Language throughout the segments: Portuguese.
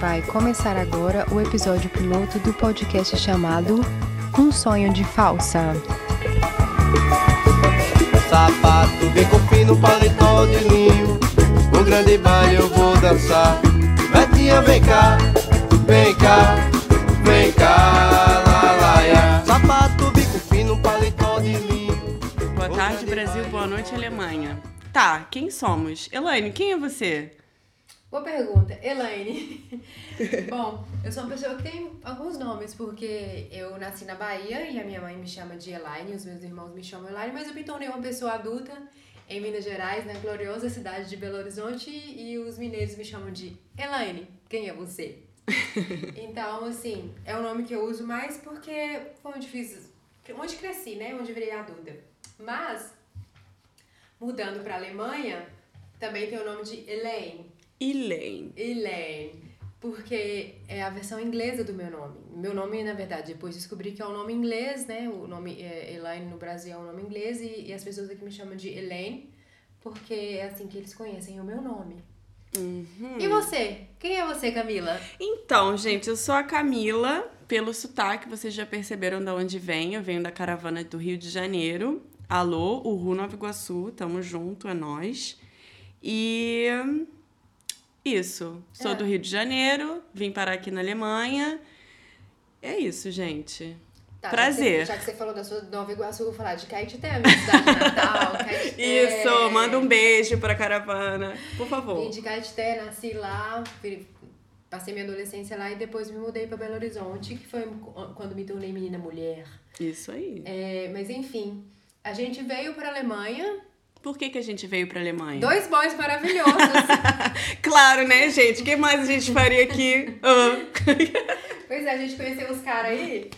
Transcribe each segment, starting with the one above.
Vai começar agora o episódio piloto do podcast chamado Um Sonho de Falsa. Sapato bem com fino, paletó de linho No grande baile eu vou dançar Betinha, vem cá, vem cá, vem cá, ya. Sapato bico fino, paletó de linho Boa tarde, Brasil. Boa noite, Alemanha. Tá, quem somos? Elaine, quem é você? Boa pergunta, Elaine. Bom, eu sou uma pessoa que tem alguns nomes, porque eu nasci na Bahia e a minha mãe me chama de Elaine, os meus irmãos me chamam Elaine, mas eu me tornei uma pessoa adulta em Minas Gerais, na gloriosa cidade de Belo Horizonte, e os mineiros me chamam de Elaine. Quem é você? Então, assim, é o nome que eu uso mais porque foi onde fiz, onde cresci, né? Onde virei adulta. Mas, mudando para Alemanha, também tem o nome de Elaine. Elaine. Elaine, porque é a versão inglesa do meu nome. Meu nome, na verdade, depois descobri que é um nome inglês, né? O nome é, Elaine no Brasil é um nome inglês e, e as pessoas aqui me chamam de Elaine, porque é assim que eles conhecem o meu nome. E você? Quem é você, Camila? Então, gente, eu sou a Camila. Pelo sotaque, vocês já perceberam de onde venho. Eu venho da caravana do Rio de Janeiro. Alô, Uru Nova Iguaçu. Tamo junto, é nós. E isso. Sou É. do Rio de Janeiro. Vim parar aqui na Alemanha. É isso, gente. Tá, Prazer. Já que, você, já que você falou da sua Nova Iguaçu, eu vou falar de Caetité, minha cidade natal. Caetité. Isso, manda um beijo pra caravana. Por Vim favor. de Caetité, nasci lá, passei minha adolescência lá e depois me mudei para Belo Horizonte, que foi quando me tornei menina mulher. Isso aí. É, mas enfim, a gente veio para Alemanha, Por que, que a gente veio pra Alemanha? dois boys maravilhosos. Claro, né, gente? O que mais a gente faria aqui? Ah. pois é, a gente conheceu os caras aí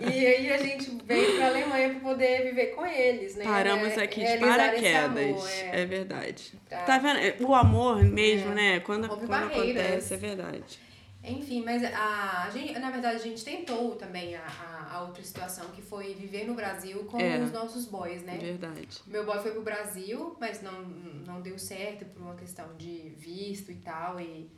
e aí a gente veio para Alemanha para poder viver com eles, né? Paramos É, aqui de paraquedas. amor, é. verdade. Tá. Tá vendo? O amor mesmo, É. né? Quando, quando acontece, é verdade. Enfim, mas a, a gente, na verdade, a gente tentou também a, a, a outra situação, que foi viver no Brasil com É. os nossos boys, né? Verdade. Meu boy foi pro Brasil, mas não, não deu certo por uma questão de visto e tal, e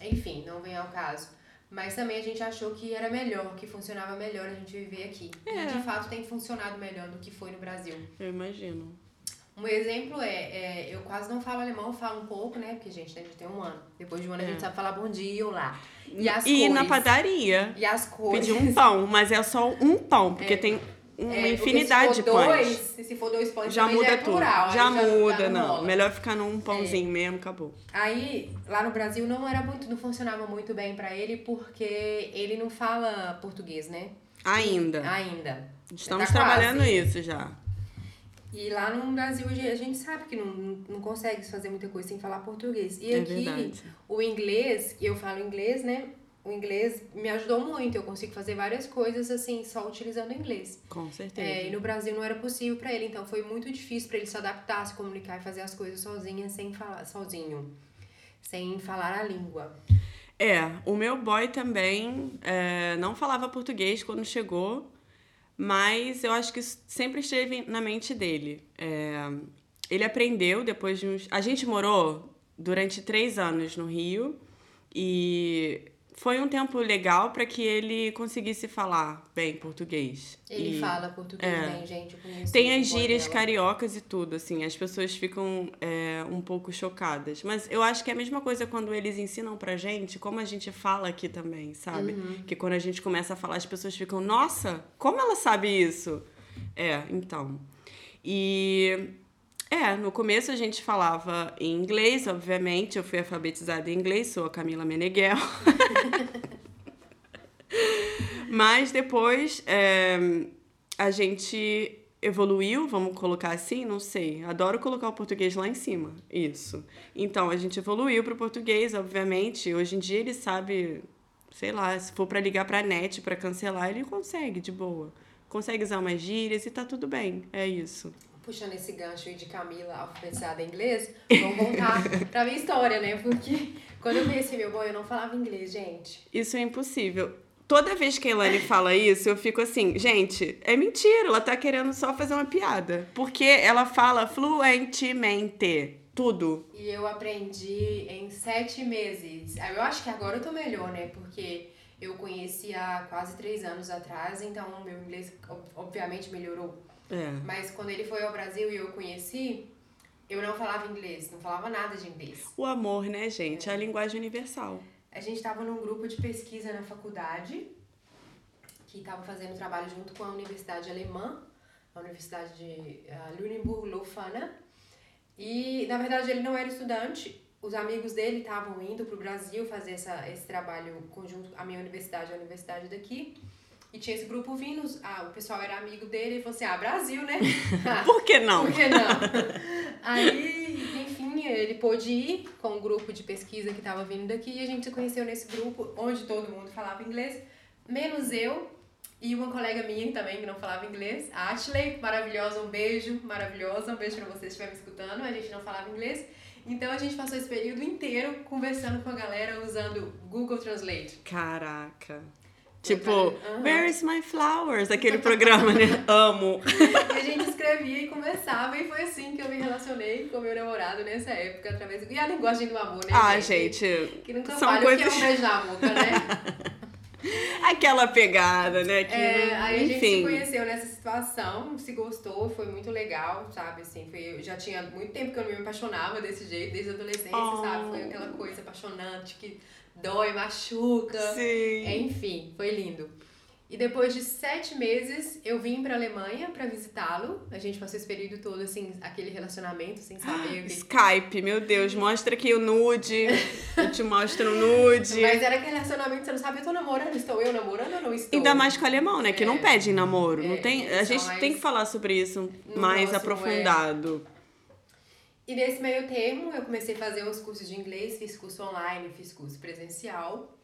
enfim, não vem ao caso. Mas também a gente achou que era melhor, que funcionava melhor a gente viver aqui. É. E de fato tem funcionado melhor do que foi no Brasil. Eu imagino. Um exemplo é, é, eu quase não falo alemão, falo um pouco, né? Porque, gente, a gente tem um ano. Depois de um ano a gente sabe falar bom dia ou lá. E as É. e cores. na padaria. E as cores. Pedir um pão, mas é só um pão, porque tem uma É, infinidade de se for pães. dois, se for dois pães, Já muda é tudo. plural, já muda, não não. rola. Melhor ficar num pãozinho mesmo, acabou. Aí, lá no Brasil, não era muito, não funcionava muito bem pra ele, porque ele não fala português, né? Ainda. Ainda. Estamos Tá trabalhando quase. isso já. E lá no Brasil a gente sabe que não, não consegue fazer muita coisa sem falar português. E É aqui, verdade. o inglês, eu falo inglês, né? O inglês me ajudou muito. Eu consigo fazer várias coisas assim, só utilizando o inglês. Com certeza. É, e no Brasil não era possível pra ele, então foi muito difícil pra ele se adaptar, se comunicar e fazer as coisas sozinha, sem falar, sozinho, sem falar a língua. É, o meu boy também é, não falava português quando chegou, mas eu acho que isso sempre esteve na mente dele. É, ele aprendeu depois de uns. A gente morou durante três anos no Rio e foi um tempo legal para que ele conseguisse falar bem português. Ele E- fala português é. bem, gente. Tem as gírias dela. cariocas e tudo, assim, as pessoas ficam é, um pouco chocadas. Mas eu acho que é a mesma coisa quando eles ensinam pra gente, como a gente fala aqui também, sabe? Uhum. Que quando a gente começa a falar, as pessoas ficam, nossa, como ela sabe isso? É, então. E. É, no começo a gente falava em inglês, obviamente. Eu fui alfabetizada em inglês, sou a Camila Meneghel. Mas depois é, a gente evoluiu, vamos colocar assim, não sei. Adoro colocar o português lá em cima. Isso. Então a gente evoluiu pro português, obviamente. Hoje em dia ele sabe, sei lá, se for para ligar pra net para cancelar, ele consegue de boa. Consegue usar umas gírias e tá tudo bem. É isso. Puxando esse gancho aí de Camila alfabetizada em inglês, vamos voltar pra minha história, né? Porque quando eu conheci meu boy, eu não falava inglês, gente. Isso é impossível. Toda vez que a Elaine fala isso, eu fico assim, gente, é mentira, ela tá querendo só fazer uma piada. Porque ela fala fluentemente. tudo. E eu aprendi em sete meses. Eu acho que agora eu tô melhor, né? Porque eu conheci há quase três anos atrás, então meu inglês ob- obviamente melhorou. É. Mas quando ele foi ao Brasil e eu conheci, eu não falava inglês, não falava nada de inglês. O amor, né, gente? É a linguagem universal. A gente estava num grupo de pesquisa na faculdade que estava fazendo trabalho junto com a Universidade Alemã, a Universidade de uh, Lüneburg-Lofana. E, na verdade, ele não era estudante. Os amigos dele estavam indo para o Brasil fazer essa, esse trabalho conjunto, a minha universidade, a universidade daqui. E tinha esse grupo vindo, ah, o pessoal era amigo dele e falou assim, ah, Brasil, né? Por que não? Por que não? Aí, enfim, ele pôde ir com um grupo de pesquisa que estava vindo daqui e a gente se conheceu nesse grupo onde todo mundo falava inglês, menos eu e uma colega minha também que não falava inglês, a Ashley, maravilhosa, um beijo, maravilhosa, um beijo pra você se estiver me escutando, a gente não falava inglês. Então a gente passou esse período inteiro conversando com a galera usando Google Translate. Caraca. Tipo. Where is my flowers? Aquele programa, né? Amo. E a gente escrevia e conversava, e foi assim que eu me relacionei com meu namorado nessa época, através do... E a linguagem do amor, né, Ah, gente. Que nunca São falha coisas. que é um beijo na boca, né? Aquela pegada, né? Que, É, aí a gente se enfim. conheceu nessa situação, se gostou, foi muito legal, sabe? Assim, foi, já tinha muito tempo que eu não me apaixonava desse jeito, desde a adolescência, Oh. sabe? Foi apaixonante que dói, machuca. Sim. Enfim, foi lindo. E depois de sete meses, eu vim pra Alemanha pra visitá-lo. A gente passou esse período todo, assim, aquele relacionamento, sem saber o que Skype, meu Deus, mostra aqui o nude. Eu te mostro o nude. Mas era aquele relacionamento, você não sabe, eu tô namorando, estou eu namorando ou não estou? Ainda mais com o alemão, né? Que não É. pede namoro. É, não tem, a gente mais- tem que falar sobre isso No mais próximo, aprofundado. E nesse meio termo, eu comecei a fazer uns cursos de inglês, fiz curso online, fiz curso presencial.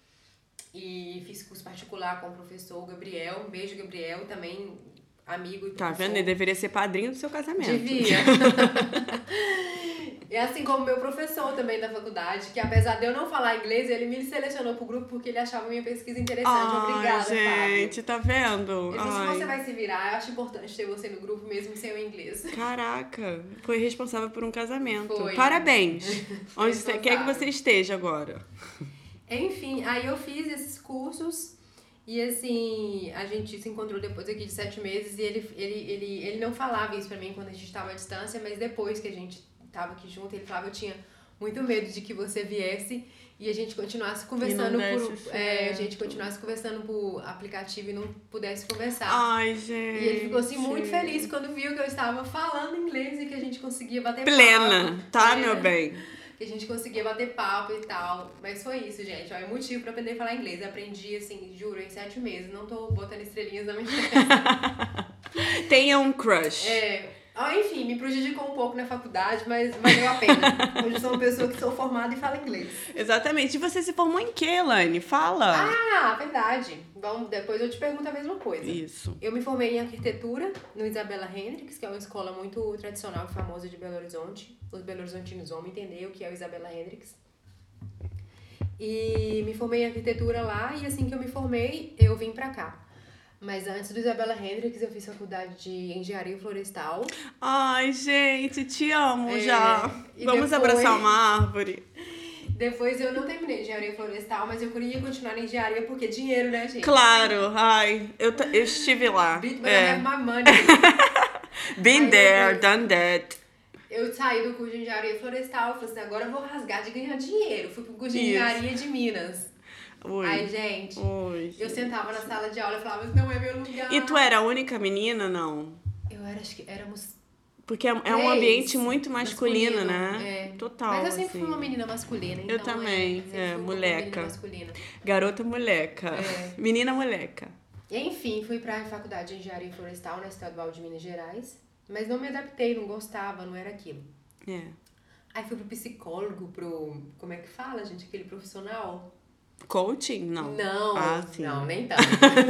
E fiz curso particular com o professor Gabriel. Um beijo, Gabriel, também amigo e Tá professor. vendo? Ele deveria ser padrinho do seu casamento. Devia. e assim como meu professor também da faculdade, que apesar de eu não falar inglês, ele me selecionou pro grupo porque ele achava minha pesquisa interessante. Ai, Obrigada, Fábio. gente, tá vendo? Ele Ai. você vai se virar, eu acho importante ter você no grupo mesmo sem o inglês. Caraca, foi responsável por um casamento. Foi. Parabéns. Onde você quer que Responsável. você esteja agora? Enfim, aí eu fiz esses cursos e assim, a gente se encontrou depois aqui de sete meses e ele, ele, ele, ele não falava isso pra mim quando a gente tava à distância, mas depois que a gente tava aqui junto, ele falava, eu tinha muito medo de que você viesse e a gente continuasse conversando por. É, a gente continuasse conversando por aplicativo e não pudesse conversar. Ai, gente. E ele ficou assim muito feliz quando viu que eu estava falando inglês e que a gente conseguia bater Plena, papo. tá, Plena meu bem? Que a gente conseguia bater papo e tal. Mas foi isso, gente. Ó, é motivo pra aprender a falar inglês. Eu aprendi, assim, juro, em sete meses. Não tô botando estrelinhas na minha Tenha um crush. É. ó, enfim, me prejudicou um pouco na faculdade, mas valeu a pena. Hoje eu sou uma pessoa que sou formada e fala inglês. Exatamente. E você se formou em que, Elaine? Fala. Ah, verdade. Vamos, depois eu te pergunto a mesma coisa. Isso. Eu me formei em arquitetura no Isabela Hendricks, que é uma escola muito tradicional e famosa de Belo Horizonte. Os belo horizontinos vão entender o que é o Isabela Hendricks. E me formei em arquitetura lá e assim que eu me formei, eu vim pra cá. Mas antes do Isabela Hendricks, eu fiz faculdade de engenharia florestal. Ai, gente, te amo É, já. Vamos depois- abraçar uma árvore. Depois eu não terminei engenharia florestal, mas eu queria continuar na engenharia porque dinheiro, né, gente? Claro, ai, eu, eu estive lá. But I É. have my money. Been Aí there, depois- done that. Eu saí do curso de engenharia florestal, falei assim, agora eu vou rasgar de ganhar dinheiro. Fui pro curso de Isso. engenharia de Minas. Ui. Ai, gente, Ui. eu sentava na sala de aula e falava, não é meu lugar. E tu era a única menina, não? Eu era, acho que éramos Porque é, é um ambiente muito masculino, né? É. Total. Mas eu sempre assim. fui uma menina masculina, então. Eu também, é, uma moleca. Garota moleca. É. Menina moleca. Enfim, fui pra faculdade de engenharia florestal na Estadual de Minas Gerais. Mas não me adaptei, não gostava, não era aquilo. É. Aí fui pro psicólogo, pro. Como é que fala, gente? Aquele profissional? Coaching? Não. Não, Ah, não, nem tanto.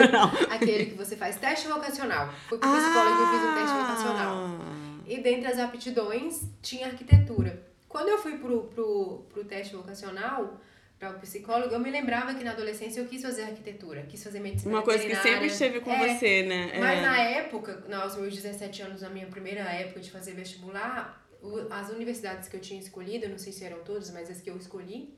Aquele que você faz teste vocacional. Fui pro psicólogo e fiz um teste vocacional. Ah. E dentre as aptidões, tinha arquitetura. Quando eu fui pro, pro, pro teste vocacional, para o psicólogo, eu me lembrava que na adolescência eu quis fazer arquitetura, quis fazer medicina Uma coisa que sempre esteve com É, você, né? Mas É. na época, aos meus 17 anos, na minha primeira época de fazer vestibular, o- as universidades que eu tinha escolhido, não sei se eram todas, mas as que eu escolhi,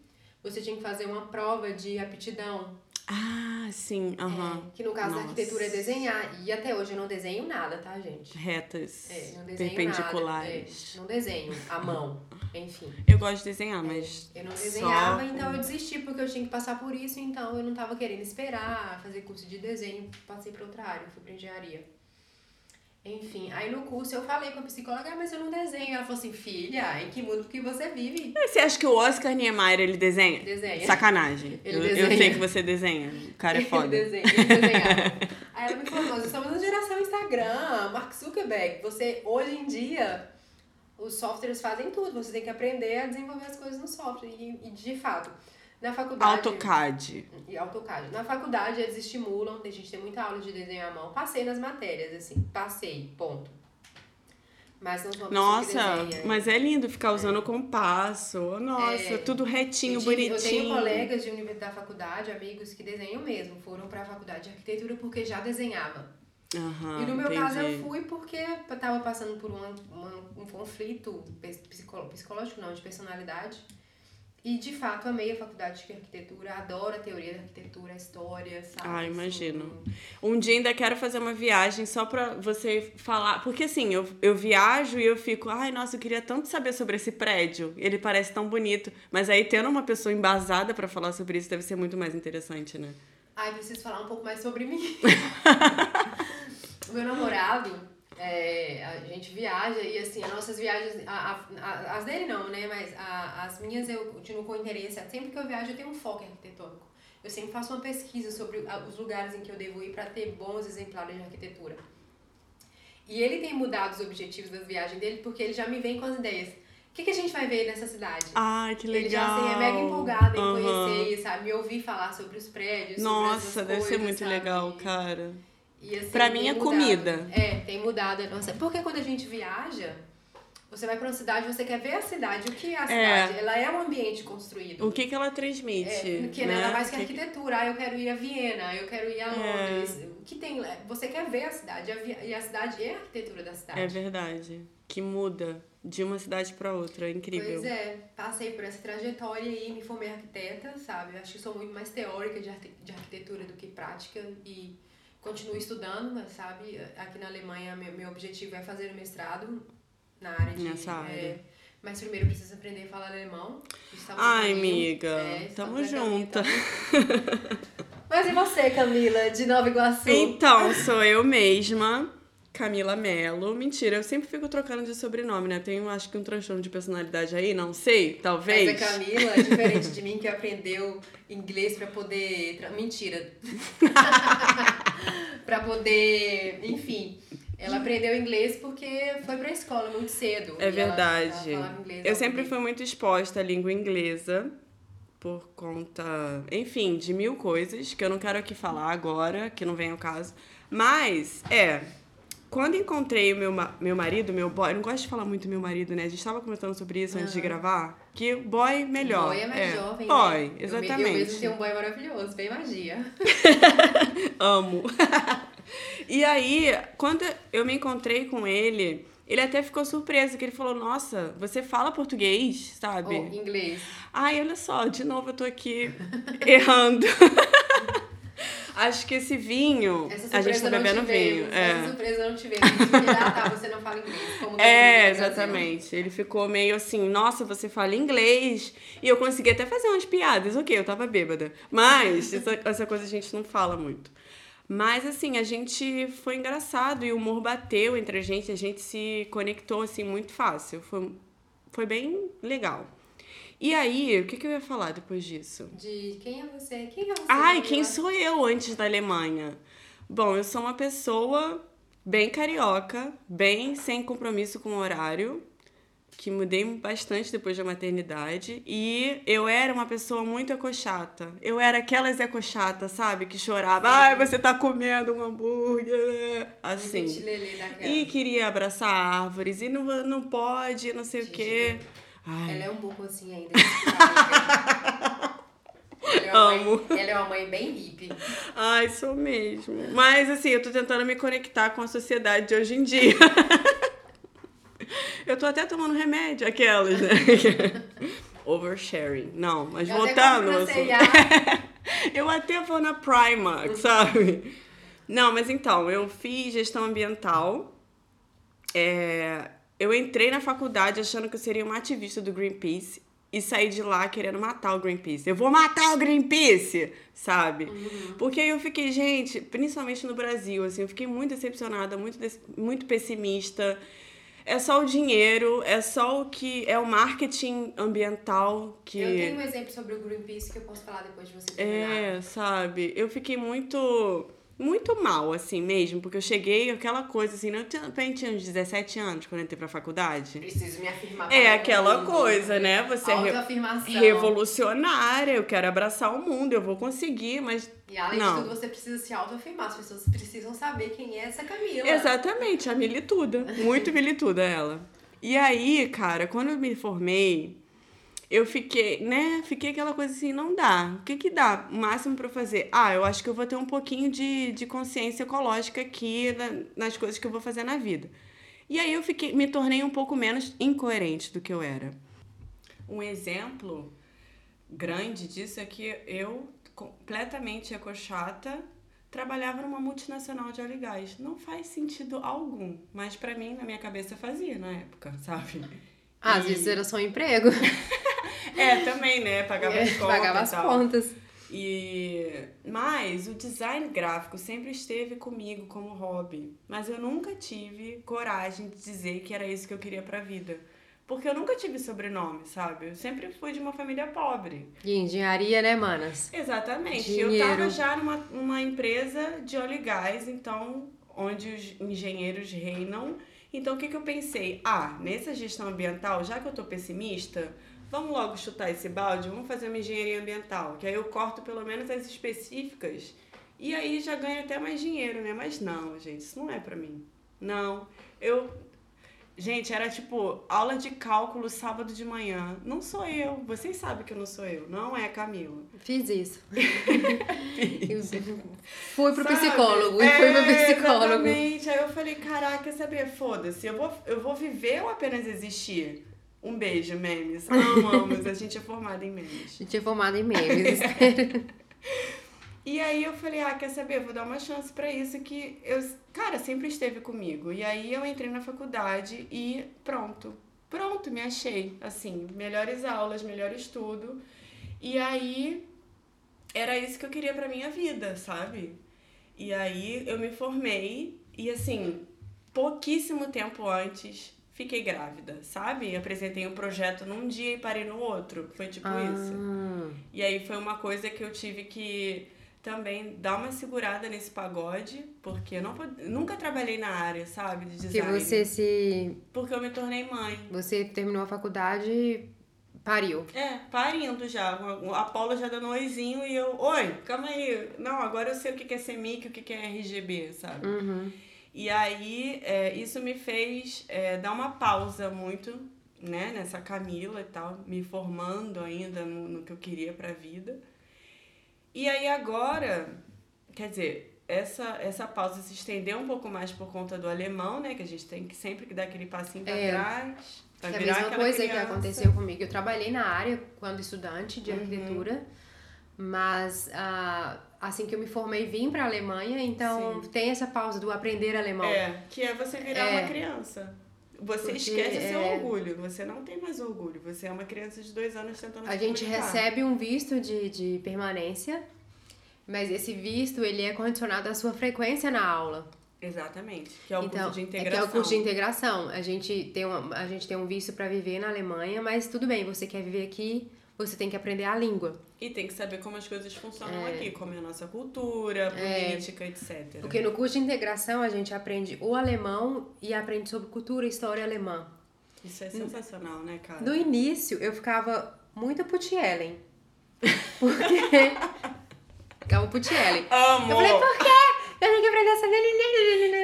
você tinha que fazer uma prova de aptidão. Ah, sim, aham. é, que no caso da Nossa. arquitetura é desenhar. E até hoje eu não desenho nada, tá, gente? Retas, É, não desenho perpendiculares. nada. É, não desenho à mão, enfim. Eu gosto de desenhar, mas. Eu não só desenhava, com- então eu desisti porque eu tinha que passar por isso, então eu não tava querendo esperar, fazer curso de desenho, passei pra outra área, fui pra engenharia. Enfim, aí no curso eu falei com a psicóloga, ah, mas eu não desenho. Ela falou assim, filha, em que mundo que você vive? Você acha que o Oscar Niemeyer ele desenha? Desenha. Sacanagem. Ele eu, eu desenha. sei que você desenha. O cara é foda. Ele desenha, ele desenhava. Aí ela me falou, nós estamos na geração Instagram, Mark Zuckerberg, você, hoje em dia, os softwares fazem tudo, você tem que aprender a desenvolver as coisas no software. E, e, de fato, na faculdade... AutoCAD. E AutoCAD. Na faculdade eles estimulam, a gente tem muita aula de desenho à mão. Passei nas matérias, assim, passei, ponto. Mas não Nossa, desenha. mas é lindo ficar usando o compasso. Nossa, É. tudo retinho, eu, tive- bonitinho. eu tenho colegas de universidade da faculdade, amigos que desenham mesmo, foram pra faculdade de arquitetura porque já desenhava. Aham, e no meu caso eu entendi. fui porque eu tava passando por uma, uma- um conflito psicológico, não, de personalidade. E de fato amei a faculdade de arquitetura, adoro a teoria da arquitetura, a história, sabe? Ah, assim, imagino. Um dia ainda quero fazer uma viagem só pra você falar. Porque assim, eu, eu viajo e eu fico, ai, nossa, eu queria tanto saber sobre esse prédio. Ele parece tão bonito. Mas aí tendo uma pessoa embasada pra falar sobre isso deve ser muito mais interessante, né? Ai, preciso falar um pouco mais sobre mim. o meu namorado, é, a gente viaja e assim, as nossas viagens, a- a- as dele não, né? Mas a- as minhas eu continuo com interesse. Sempre que eu viajo eu tenho um foco arquitetônico. Eu sempre faço uma pesquisa sobre a- os lugares em que eu devo ir para ter bons exemplares de arquitetura. E ele tem mudado os objetivos das viagens dele porque ele já me vem com as ideias. O que, que a gente vai ver nessa cidade? Ai, que legal. Ele já assim, é mega empolgado em Aham. conhecer, sabe? Me ouvir falar sobre os prédios, sobre Nossa, essas deve ser coisas, muito sabe? legal, cara. E, assim, Pra mim é mudado. comida. É, tem mudado a nossa. Porque quando a gente viaja, você vai pra uma cidade, você quer ver a cidade. O que é a É. cidade? Ela é um ambiente construído. O que, que ela transmite? É, que né? nada mais que que que- arquitetura. Ah, eu quero ir a Viena, eu quero ir a É. Londres. O que tem. Você quer ver a cidade. E a cidade é a arquitetura da cidade. É verdade. Que muda de uma cidade pra outra. É incrível. Pois é, passei por essa trajetória e me formei arquiteta, sabe? Acho que sou muito mais teórica de arquitetura do que prática e continuo estudando, sabe? Aqui na Alemanha, meu, meu objetivo é fazer o mestrado na área de... Nessa área. é, mas primeiro eu preciso aprender a falar alemão. Estamos Ai, caminho. amiga. É, Tamo estamos no caminho, junta. tamo- Mas e você, Camila, de Nova Iguaçu? Então, sou eu mesma, Camila Mello. Mentira, eu sempre fico trocando de sobrenome, né? Tenho, acho que um transtorno de personalidade aí, não sei, talvez. Mas a Camila é diferente de mim que aprendeu inglês pra poder. Mentira. pra poder. Enfim. Ela aprendeu inglês porque foi pra escola muito cedo. É ela- verdade. ela inglês eu sempre fui muito exposta à língua inglesa por conta, enfim, de mil coisas que eu não quero aqui falar agora, que não vem ao caso. Mas, é, quando encontrei o meu, meu marido, meu boy, eu não gosto de falar muito meu marido, né? A gente tava comentando sobre isso antes de gravar, que boy melhor. Boy é mais jovem. Boy, né? Eu me- exatamente. Eu, mesmo tenho um boy maravilhoso, bem magia. Amo. e aí, quando eu me encontrei com ele, ele até ficou surpreso, que ele falou, nossa, você fala português, sabe? Ou inglês. Ai, olha só, de novo eu tô aqui errando. Acho que esse vinho, Essa a gente tá bebendo vinho. Essa É. surpresa não. Porque, ah, tá, você não fala inglês. Como É, exatamente. Ele ficou meio assim, nossa, você fala inglês. E eu consegui até fazer umas piadas. Ok, eu tava bêbada. Mas essa, essa coisa a gente não fala muito. Mas assim, a gente foi engraçado e o humor bateu entre a gente, a gente se conectou assim muito fácil. Foi, foi bem legal. E aí, o que, que eu ia falar depois disso? De quem é você? Quem é você? Ai, quem sou eu antes da Alemanha? Bom, eu sou uma pessoa bem carioca, bem sem compromisso com o horário, que mudei bastante depois da maternidade. E eu era uma pessoa muito ecochata. Eu era aquelas ecochatas, sabe? Que chorava, ai, você tá comendo um hambúrguer. Assim. Gente. E queria abraçar árvores, e não, não pode, não sei o quê. Ai, Ela é um pouco assim ainda. ela, é Amo. Mãe, ela é uma mãe bem hippie. Ai, sou mesmo. Mas assim, eu tô tentando me conectar com a sociedade de hoje em dia. eu tô até tomando remédio, aquelas, né? Oversharing. Não, mas Eu até voltando. C&A. assunto. eu até vou na Primark, sabe? Não, mas então, eu fiz gestão ambiental. É, eu entrei na faculdade achando que eu seria uma ativista do Greenpeace e saí de lá querendo matar o Greenpeace. Eu vou matar o Greenpeace, sabe? Porque aí eu fiquei, gente, principalmente no Brasil, assim, eu fiquei muito decepcionada, muito, muito pessimista. É só o dinheiro, é só o que é o marketing ambiental que Eu tenho um exemplo sobre o Greenpeace que eu posso falar depois de você terminar. é, sabe? Eu fiquei muito, muito mal, assim mesmo, porque eu cheguei, aquela coisa assim, eu tinha, eu tinha uns 17 anos quando eu entrei pra faculdade. Preciso me afirmar. É aquela mundo. coisa, né? Você é revolucionária, eu quero abraçar o mundo, eu vou conseguir, mas. E além Não. de tudo, você precisa se autoafirmar. As pessoas precisam saber quem é essa Camila. Exatamente, a milituda. Muito milituda ela. E aí, cara, quando eu me formei, eu fiquei, né? Fiquei aquela coisa assim, não dá. O que que dá? O máximo pra eu fazer? Ah, eu acho que eu vou ter um pouquinho de, de consciência ecológica aqui na- nas coisas que eu vou fazer na vida. E aí eu fiquei, me tornei um pouco menos incoerente do que eu era. Um exemplo grande disso é que eu, completamente ecochata, trabalhava numa multinacional de óleo e gás. Não faz sentido algum, mas pra mim, na minha cabeça, fazia na época, sabe? Ah, às E- vezes era só um emprego. É, também, né? Pagava É, as contas Pagava e as contas. E mas o design gráfico sempre esteve comigo como hobby, mas eu nunca tive coragem de dizer que era isso que eu queria pra vida. Porque eu nunca tive sobrenome, sabe? Eu sempre fui de uma família pobre. E engenharia, né, manas? Exatamente. Eu Dinheiro. tava já numa, numa empresa de óleo e gás, então, onde os engenheiros reinam. Então, o que, que eu pensei? Ah, nessa gestão ambiental, já que eu tô pessimista, vamos logo chutar esse balde, vamos fazer uma engenharia ambiental, que aí eu corto pelo menos as específicas e aí já ganho até mais dinheiro, né? Mas não, gente, isso não é pra mim. Não. Eu. Gente, era tipo aula de cálculo sábado de manhã. Não sou eu. Vocês sabem que eu não sou eu. Não é Camila. Fiz isso. Eu fui pro Sabe? psicólogo. E É, fui pro psicólogo. Exatamente. Aí eu falei, caraca, saber? Foda-se, eu vou, eu vou viver ou apenas existir? Um beijo, memes. Amamos, a gente é formada em memes. Eu tinha formado em memes. E aí eu falei, ah, quer saber? Vou dar uma chance pra isso que eu, cara, sempre esteve comigo. E aí eu entrei na faculdade e pronto. Pronto, me achei. Assim, melhores aulas, melhor estudo. E aí era isso que eu queria pra minha vida, sabe? E aí eu me formei e assim, pouquíssimo tempo antes fiquei grávida, sabe? Apresentei um projeto num dia e parei no outro. Foi tipo isso. Ah, E aí foi uma coisa que eu tive que também dar uma segurada nesse pagode, porque eu não, nunca trabalhei na área, sabe, de que design. você se. Porque eu me tornei mãe. Você terminou a faculdade e pariu. É, parindo já. O Apolo já dando um oizinho e eu, oi, calma aí. Não, agora eu sei o que que é CEMIC, o que que é RGB, sabe? Uhum. E aí, é, isso me fez é, dar uma pausa muito, né, nessa Camila e tal, me formando ainda no, no que eu queria pra vida. E aí agora, quer dizer, essa, essa pausa se estendeu um pouco mais por conta do alemão, né, que a gente tem que sempre que dar aquele passinho pra É. trás. Pra É a virar mesma aquela coisa que criança. aconteceu comigo. Eu trabalhei na área quando estudante Uhum. de arquitetura, mas ah, assim que eu me formei vim para a Alemanha, então tem essa pausa do aprender alemão. É, que é você virar É. uma criança. Você Porque, esquece o seu é, orgulho. Você não tem mais orgulho. Você é uma criança de dois anos tentando A gente comunicar. recebe um visto de, de permanência, mas esse visto ele é condicionado à sua frequência na aula. Exatamente. Que é o então, curso de é integração. que é o curso de integração. A gente tem uma, a gente tem um visto para viver na Alemanha, mas tudo bem, você quer viver aqui, você tem que aprender a língua. E tem que saber como as coisas funcionam É. aqui, como é a nossa cultura, política, etc. Porque no curso de integração a gente aprende o alemão e aprende sobre cultura e história alemã. Isso é sensacional, né, cara? No início eu ficava muito putielen. Porque. ficava putielen. Amo! Eu falei, por quê? Eu tenho que aprender essa.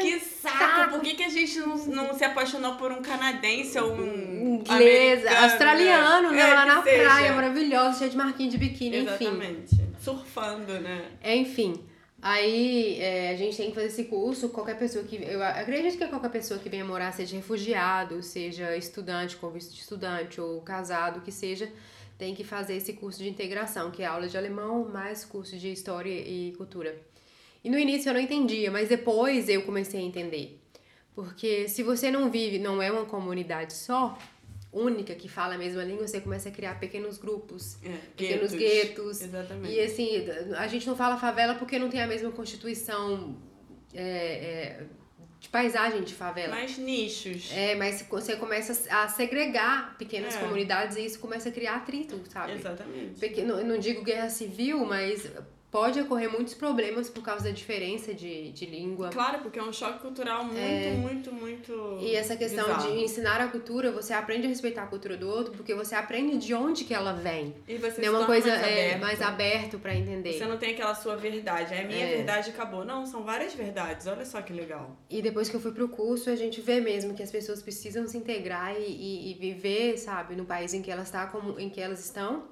Que saco! Por que, que a gente não, não se apaixonou por um canadense ou um Inglês, australiano, né? né? É, lá na seja. praia, maravilhosa, cheia de marquinhos de biquíni, enfim. Exatamente. Surfando, né? Enfim. Aí é, a gente tem que fazer esse curso, qualquer pessoa que. Eu acredito que qualquer pessoa que venha morar, seja refugiado, seja estudante, com visto de estudante, ou casado, que seja, tem que fazer esse curso de integração, que é aula de alemão, mais curso de história e cultura. E no início eu não entendia, mas depois eu comecei a entender. Porque se você não vive, não é uma comunidade só, única que fala a mesma língua, você começa a criar pequenos grupos, É, pequenos guetos. Exatamente. E assim, a gente não fala favela porque não tem a mesma constituição é, é, de paisagem de favela. Mais nichos. É, mas você começa a segregar pequenas É. comunidades e isso começa a criar atrito, sabe? Exatamente. Não digo guerra civil, mas pode ocorrer muitos problemas por causa da diferença de, de língua. Claro, porque é um choque cultural muito, muito, muito. E essa questão bizarro. de ensinar a cultura, você aprende a respeitar a cultura do outro, porque você aprende de onde que ela vem. E você Não é uma coisa mais é, aberto. mais aberto pra entender. Você não tem aquela sua verdade. É minha É. verdade acabou. Não, são várias verdades. Olha só que legal. E depois que eu fui pro curso, a gente vê mesmo que as pessoas precisam se integrar e, e, e viver, sabe, no país em que elas tá, como, em que elas estão,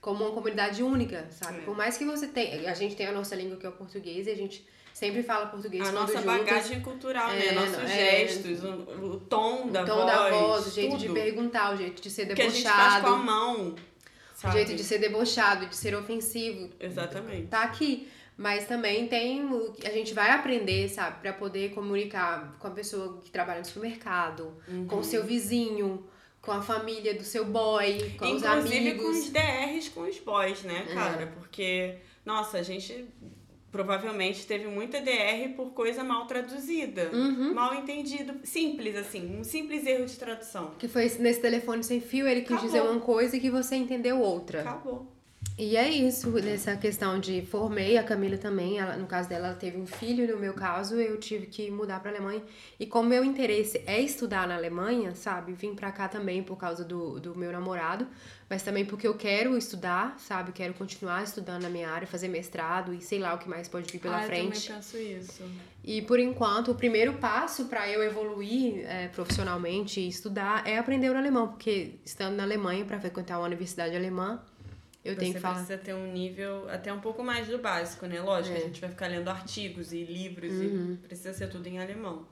como uma comunidade única, sabe? É. Por mais que você tenha, a gente tem a nossa língua que é o português e a gente sempre fala português A nossa juntas. bagagem cultural, É, né? Nossos é. gestos, o, o tom da o tom voz. da voz, o jeito de tudo. perguntar, o jeito de ser que a gente faz debochado, com a mão. o Sabe? jeito de ser debochado, de ser ofensivo, Exatamente. tá aqui. Mas também tem. o- A gente vai aprender, sabe, pra poder comunicar com a pessoa que trabalha no supermercado, com Uhum. o seu vizinho, com a família do seu boy, com os Inclusive amigos. com os DRs com os boys, né, É. cara? Porque, nossa, a gente provavelmente teve muita DR por coisa mal traduzida. Uhum. Mal entendido. Simples, assim. Um simples erro de tradução. Que foi nesse telefone sem fio, ele quis Acabou. dizer uma coisa e que você entendeu outra. Acabou. E é isso, nessa questão de formei, a Camila também, ela, no caso dela, ela teve um filho, no meu caso, eu tive que mudar pra Alemanha. E como meu interesse é estudar na Alemanha, sabe, vim pra cá também por causa do, do meu namorado, mas também porque eu quero estudar, sabe, quero continuar estudando na minha área, fazer mestrado e sei lá o que mais pode vir pela ah, frente. eu penso isso. E por enquanto, o primeiro passo pra eu evoluir é, profissionalmente e estudar é aprender o alemão, porque estando na Alemanha pra frequentar uma universidade alemã, eu Você tenho que falar. precisa ter um nível até um pouco mais do básico, né? Lógico, É. a gente vai ficar lendo artigos e livros Uhum. e precisa ser tudo em alemão.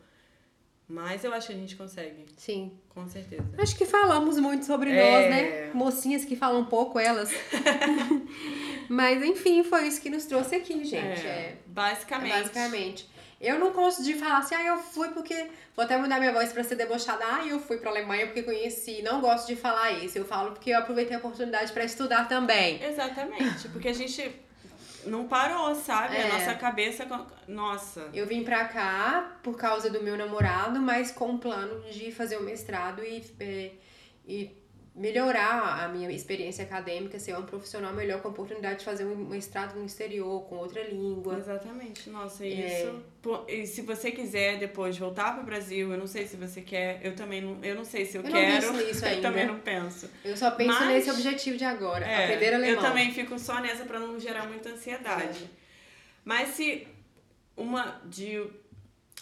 Mas eu acho que a gente consegue, Sim. com certeza. Acho que falamos muito sobre É. nós, né? Mocinhas que falam pouco, elas. Mas enfim, foi isso que nos trouxe aqui, gente. É, É, é basicamente. basicamente. Eu não gosto de falar assim, ah, eu fui porque. Vou até mudar minha voz pra ser debochada. Ah, eu fui pra Alemanha porque conheci. Não gosto de falar isso. Eu falo porque eu aproveitei a oportunidade pra estudar também. Exatamente, porque a gente não parou, sabe? É. A nossa cabeça. Nossa. Eu vim pra cá por causa do meu namorado, mas com o plano de fazer o mestrado e, é, e melhorar a minha experiência acadêmica, ser um profissional melhor com a oportunidade de fazer um mestrado no exterior, com outra língua. Exatamente, nossa, É. isso. Pô, E se você quiser depois voltar pro Brasil, eu não sei se você quer, eu também não, eu não sei se eu, Eu não quero. penso nisso eu ainda. também não penso. Eu só penso Mas- nesse objetivo de agora, É, aprender alemão. Eu também fico só nessa pra não gerar muita ansiedade. É. Mas se uma de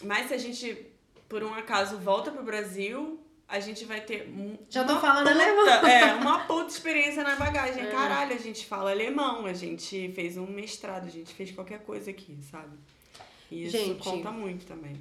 mas se a gente por um acaso volta pro Brasil, a gente vai ter um- Já tô falando puta- alemão. É, uma puta experiência na bagagem. É. Caralho, a gente fala alemão, a gente fez um mestrado, a gente fez qualquer coisa aqui, sabe? E isso Gente, conta muito também.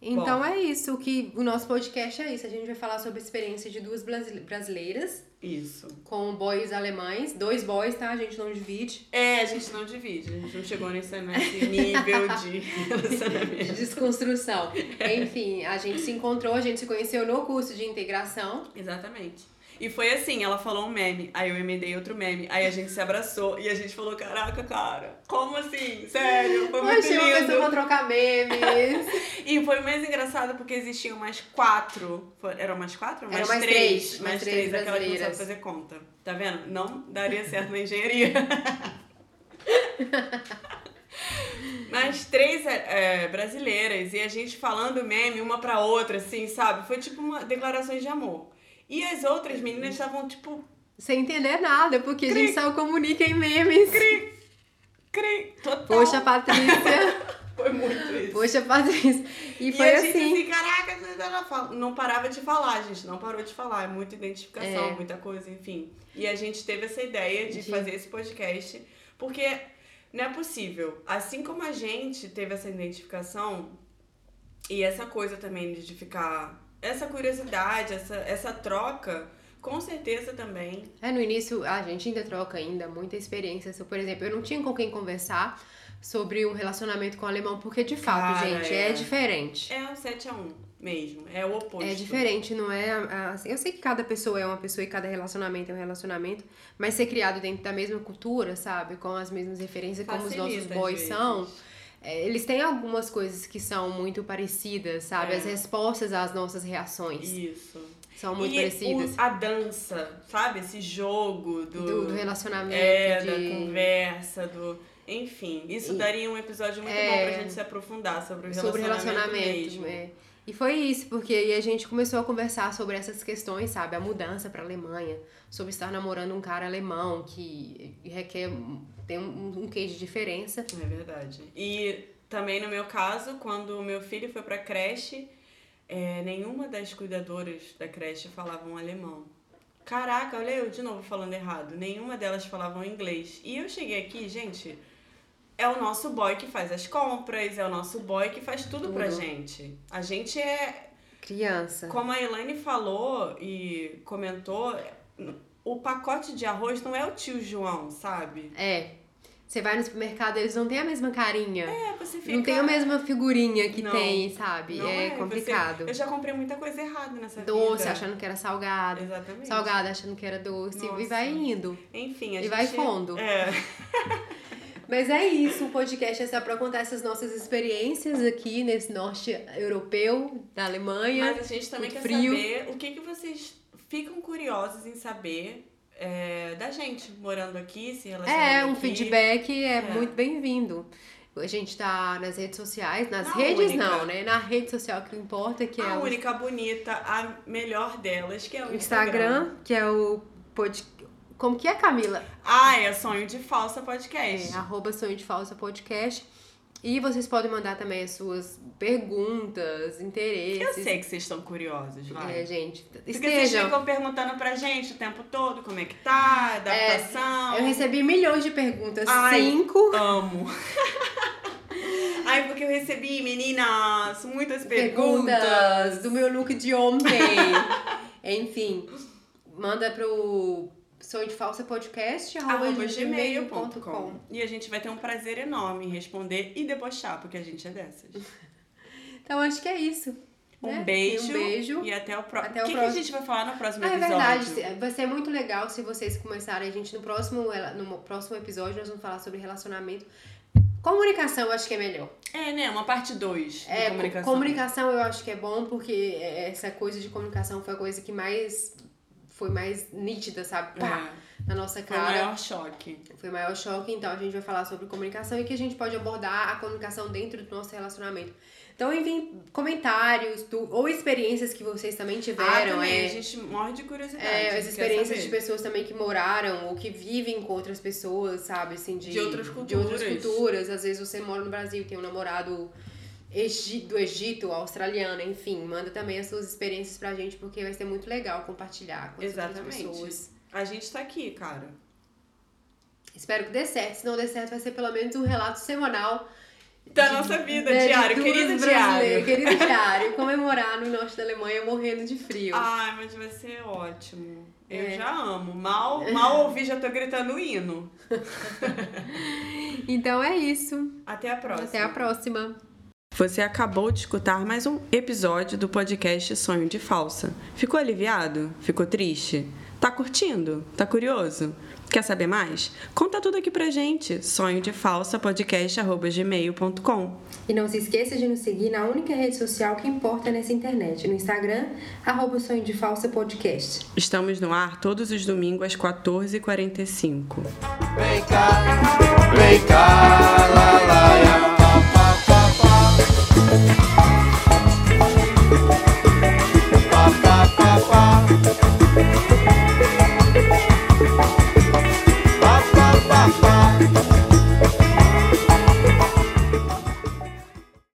Então Bom. é isso, que o nosso podcast é isso. A gente vai falar sobre a experiência de duas brasile- brasileiras Isso. com boys alemães. Dois boys, tá? A gente não divide. É, a gente não divide, a gente não chegou nesse, nesse nível de de relacionamento. desconstrução. Enfim, a gente se encontrou, a gente se conheceu no curso de integração. Exatamente. E foi assim, ela falou um meme, aí eu emendei outro meme, aí a gente se abraçou e a gente falou, caraca, cara, como assim? Sério, foi muito Hoje uma pessoa pra lindo. trocar memes. E foi mais engraçado porque existiam mais quatro, eram mais quatro? Eram mais três, mais mais três três, aquela que não sabe fazer conta. Tá vendo? Não daria certo na engenharia. Mas três é, brasileiras e a gente falando meme uma pra outra, assim, sabe? Foi tipo uma declaração de amor. E as outras meninas estavam tipo, Sem entender nada, porque a gente só comunica em memes. cri, total. Poxa, Patrícia. Foi muito isso. Poxa, Patrícia. E E foi a gente assim. assim, caraca, não parava de falar, gente, não parou de falar, é muita identificação, É. muita coisa, enfim. E a gente teve essa ideia de De- fazer esse podcast, porque não é possível. Assim como a gente teve essa identificação e essa coisa também de ficar. Essa curiosidade, essa, essa troca, com certeza também. É, no início a gente ainda troca ainda muita experiência. Por exemplo, eu não tinha com quem conversar sobre um relacionamento com o alemão, porque de fato, Cara, gente, é. é. diferente. É um 7 a 1 mesmo. É o oposto. É diferente, não é? assim, eu sei que cada pessoa é uma pessoa e cada relacionamento é um relacionamento, mas ser criado dentro da mesma cultura, sabe? Com as mesmas referências, como os nossos Facilita, boys são. É, eles têm algumas coisas que são muito parecidas, sabe? É. As respostas às nossas reações Isso. são muito e parecidas. o- a dança, sabe? Esse jogo do, Do, do relacionamento, é, de... da conversa, do. Enfim, isso E- daria um episódio muito É. bom pra gente se aprofundar sobre o sobre relacionamento, relacionamento. mesmo. é. E foi isso, porque aí a gente começou a conversar sobre essas questões, sabe? A mudança pra Alemanha, sobre estar namorando um cara alemão que requer. tem um, um quê de diferença. É verdade. E também no meu caso, quando o meu filho foi pra creche, é, nenhuma das cuidadoras da creche falavam alemão. Caraca, olha eu de novo falando errado. Nenhuma delas falavam inglês. E eu cheguei aqui, gente, é o nosso boy que faz as compras, é o nosso boy que faz tudo, pra Tudo. gente. A gente é Criança. Como a Elaine falou e comentou, o pacote de arroz não é o tio João, sabe? É. Você vai no supermercado, eles não têm a mesma carinha. É, você fica. Não tem a mesma figurinha que Não. tem, sabe? É, você- complicado. Eu já comprei muita coisa errada nessa Doce, vida. achando que era salgado. Exatamente. Salgado, achando que era doce. Nossa. E vai indo. Enfim, a E gente. vai fundo. É. Mas é isso, o podcast é só pra contar essas nossas experiências aqui nesse norte europeu da Alemanha. Mas a gente também quer frio. saber o que, que vocês ficam curiosos em saber é, da gente morando aqui, se relacionando É, um aqui. feedback é, É. muito bem-vindo. A gente tá nas redes sociais, nas Na redes única. não, né? Na rede social que importa, que é A o única bonita, a melhor delas, que é o Instagram, que é o pod... Como que é, Camila? Ah, é Sonho de Falsa Podcast. É, arroba Sonho de Falsa Podcast. E vocês podem mandar também as suas perguntas, interesses. Eu sei que vocês estão curiosos, vai. É, gente, Porque vocês estejam. ficam perguntando pra gente o tempo todo como é que tá, adaptação. Eu recebi milhões de perguntas. Ai. Cinco Amo. Ai, porque eu recebi, meninas, muitas perguntas. perguntas do meu look de ontem. Enfim, manda pro sonho de falsa podcast arroba Arroba gmail.com. E a gente vai ter um prazer enorme em responder e debochar, porque a gente é dessas. Então acho que é isso. Um né? beijo. Um beijo. E até o próximo. Até O o que, que a próximo. gente vai falar no próximo Ah, é episódio? verdade. Vai ser muito legal se vocês começarem a gente no próximo, no próximo episódio. Nós vamos falar sobre relacionamento. Comunicação, eu acho que é melhor. É, né? Uma parte 2 É, comunicação. comunicação eu acho que é bom porque essa coisa de comunicação foi a coisa que mais foi mais nítida, sabe? Pá, É, na nossa foi o cara. maior choque. Foi o maior choque, então a gente vai falar sobre comunicação e que a gente pode abordar a comunicação dentro do nosso relacionamento. Então enviem comentários do- ou experiências que vocês também Ah, tiveram. também, é, a gente morre de curiosidade. é, as experiências de pessoas também que moraram ou que vivem com outras pessoas, sabe? Assim, de, De outras De outras culturas. culturas. Às vezes você mora no Brasil, tem um namorado do Egito, australiano, enfim. Manda também as suas experiências pra gente, porque vai ser muito legal compartilhar com as outras Exatamente. pessoas. A gente tá aqui, cara. Espero que dê certo. Se não der certo, vai ser pelo menos um relato semanal Da de- nossa vida, né, diário, querido diário. Querido diário. Comemorar no norte da Alemanha morrendo de frio. Ai, mas vai ser ótimo. Eu É. já amo. Mal, mal ouvi, já tô gritando o hino. Então é isso. Até a próxima. Até a próxima. Você acabou de escutar mais um episódio do podcast Sonho de Falsa. Ficou aliviado? Ficou triste? Tá curtindo? Tá curioso? Quer saber mais? Conta tudo aqui pra gente. Sonho de Falsa podcast@gmail.com. E não se esqueça de nos seguir na única rede social que importa nessa internet, no Instagram, arroba Sonho de Falsa Podcast. Estamos no ar todos os domingos às 14h45. Vem cá, vem cá, lá, lá, now.